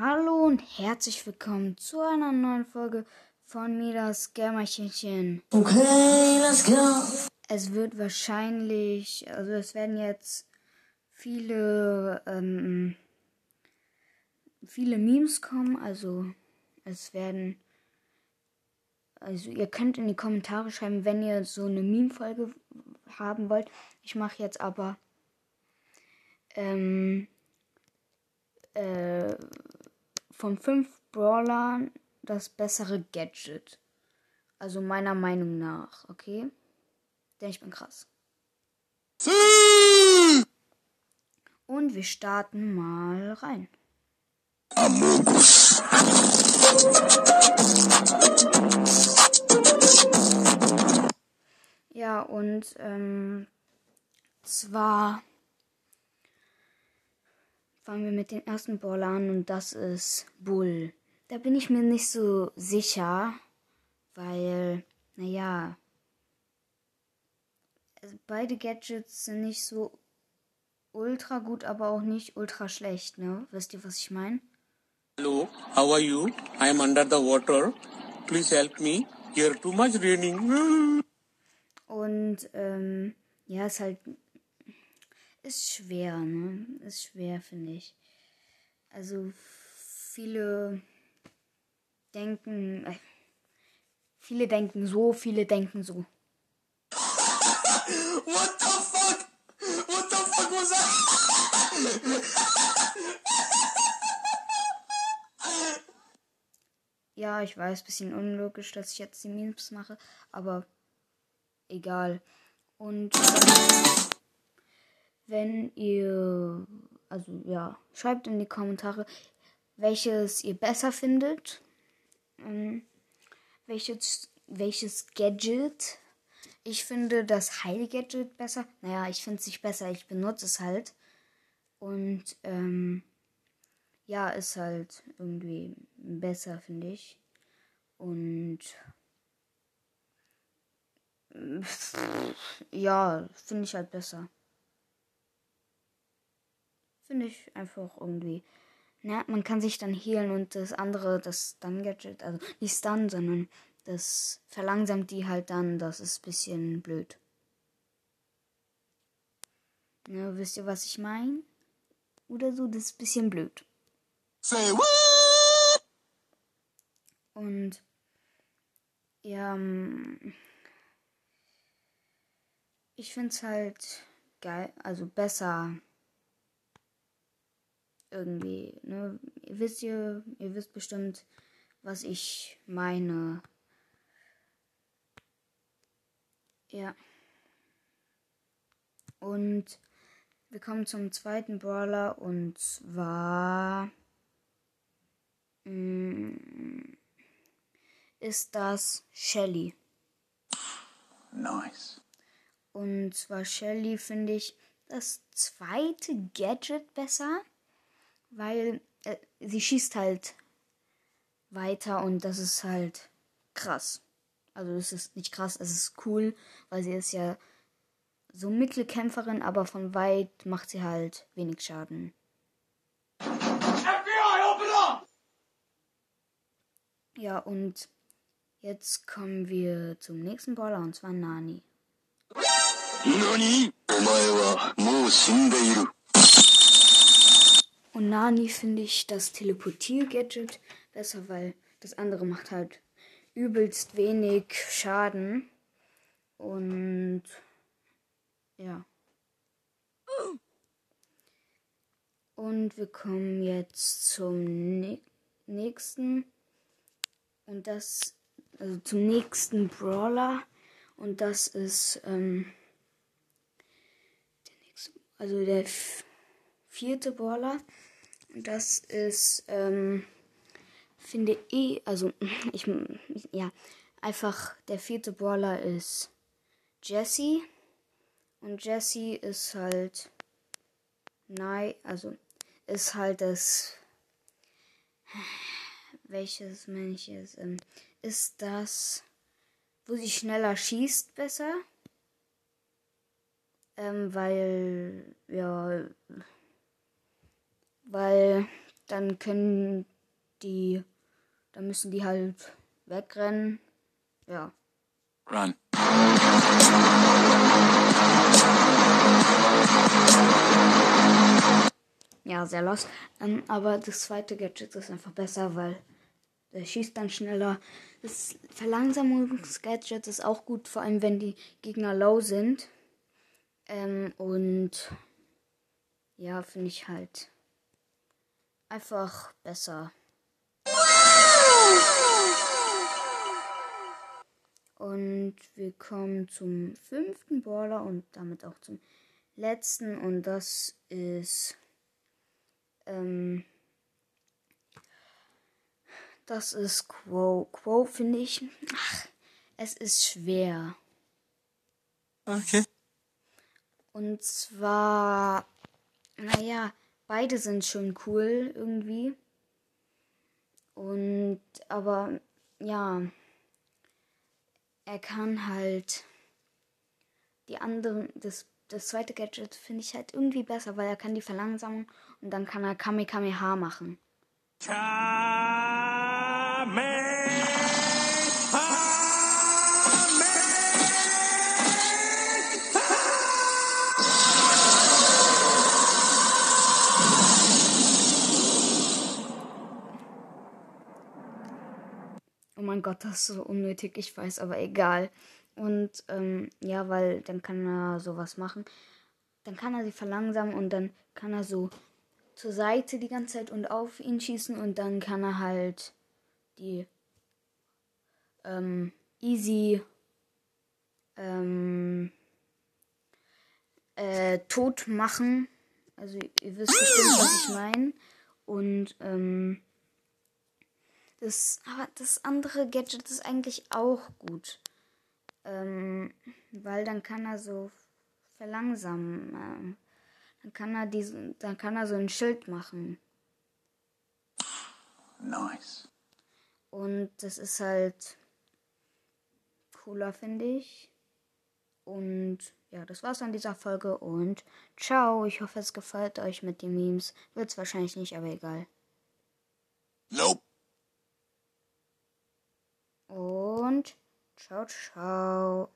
Hallo und herzlich willkommen zu einer neuen Folge von mir, das Germerchenchen. Okay, let's go. Es wird wahrscheinlich, also es werden jetzt viele, ähm, viele Memes kommen, also es werden, also ihr könnt in die Kommentare schreiben, wenn ihr so eine Meme-Folge haben wollt. Ich mache jetzt aber, ähm, äh, von fünf Brawlern das bessere Gadget. Also meiner Meinung nach, okay? Denn ich bin krass. Und wir starten mal rein. Ja, und ähm, zwar fangen wir mit dem ersten Brawler an und das ist Bull. Da bin ich mir nicht so sicher, weil, naja, also beide Gadgets sind nicht so ultra gut, aber auch nicht ultra schlecht, ne? Wisst ihr, was ich meine? Hello, how are you? I am under the water. Please help me. Here too much raining. Und ähm, ja, ist halt ist schwer, ne? Ist schwer, finde ich. Also viele denken, äh, viele denken so, viele denken so. What the fuck? What the fuck was that? Ja, ich weiß, bisschen unlogisch, dass ich jetzt die Memes mache, aber egal. Und ähm, wenn ihr, also ja, schreibt in die Kommentare, welches ihr besser findet, ähm, welches, welches Gadget. Ich finde das Heil Gadget besser. Naja, ich finde es nicht besser, ich benutze es halt. Und ähm, ja, ist halt irgendwie besser, finde ich. Und ja, finde ich halt besser. Finde ich einfach irgendwie. Na, man kann sich dann healen und das andere, das Stun-Gadget, also nicht Stun, sondern das verlangsamt die halt dann. Das ist ein bisschen blöd. Na, wisst ihr, was ich meine? Oder so, das ist ein bisschen blöd. Say what? Und ja, ähm, ich finde es halt geil, also besser irgendwie, ne? Ihr wisst ihr, ihr wisst bestimmt, was ich meine. Ja. Und wir kommen zum zweiten Brawler und zwar mm, ist das Shelly. Nice. Und zwar Shelly finde ich das zweite Gadget besser, weil äh, sie schießt halt weiter und das ist halt krass. Also es ist nicht krass, es ist cool, weil sie ist ja so Mittelkämpferin, aber von weit macht sie halt wenig Schaden. FBI, open up! Ja, und jetzt kommen wir zum nächsten Brawler und zwar Nani. 何 Und Nani finde ich das Teleportier-Gadget besser, weil das andere macht halt übelst wenig Schaden. Und ja. Und wir kommen jetzt zum nä- nächsten. Und das, also zum nächsten Brawler. Und das ist, ähm, der nächste, also der vierte Brawler. Das ist, ähm, finde ich, also ich, ja, einfach der vierte Brawler ist Jesse. Und Jesse ist halt, nein, also ist halt das, welches ich jetzt, ähm, ist das, wo sie schneller schießt, besser. Ähm, weil, ja, weil dann können die, dann müssen die halt wegrennen. Ja. Run. Ja, sehr los. Ähm, aber das zweite Gadget ist einfach besser, weil der schießt dann schneller. Das Verlangsamungsgadget ist auch gut, vor allem wenn die Gegner low sind. Ähm, und ja, finde ich halt einfach besser. Und wir kommen zum fünften Brawler und damit auch zum letzten. Und das ist. Ähm, das ist Quo. Quo finde ich. Ach, es ist schwer. Okay. Und zwar. Naja, beide sind schon cool irgendwie. Und. Aber. Ja. Er kann halt. Die anderen. Das, das zweite Gadget finde ich halt irgendwie besser, weil er kann die Verlangsamung und dann kann er Kamehameha machen. Oh mein Gott, das ist so unnötig, ich weiß, aber egal. Und ähm, ja, weil dann kann er sowas machen. Dann kann er sie verlangsamen und dann kann er so zur Seite die ganze Zeit und auf ihn schießen und dann kann er halt die ähm, easy ähm, äh, tot machen. Also ihr wisst bestimmt, was ich meine. Und ähm, das, aber das andere Gadget ist eigentlich auch gut. Ähm, weil dann kann er so verlangsamen. Ähm, dann kann er diesen, dann kann er so ein Schild machen. Nice. Und das ist halt cooler, finde ich. Und ja, das war's an dieser Folge und ciao. Ich hoffe, es gefällt euch mit den Memes. Wird's wahrscheinlich nicht, aber egal. Nope. Und ciao, ciao.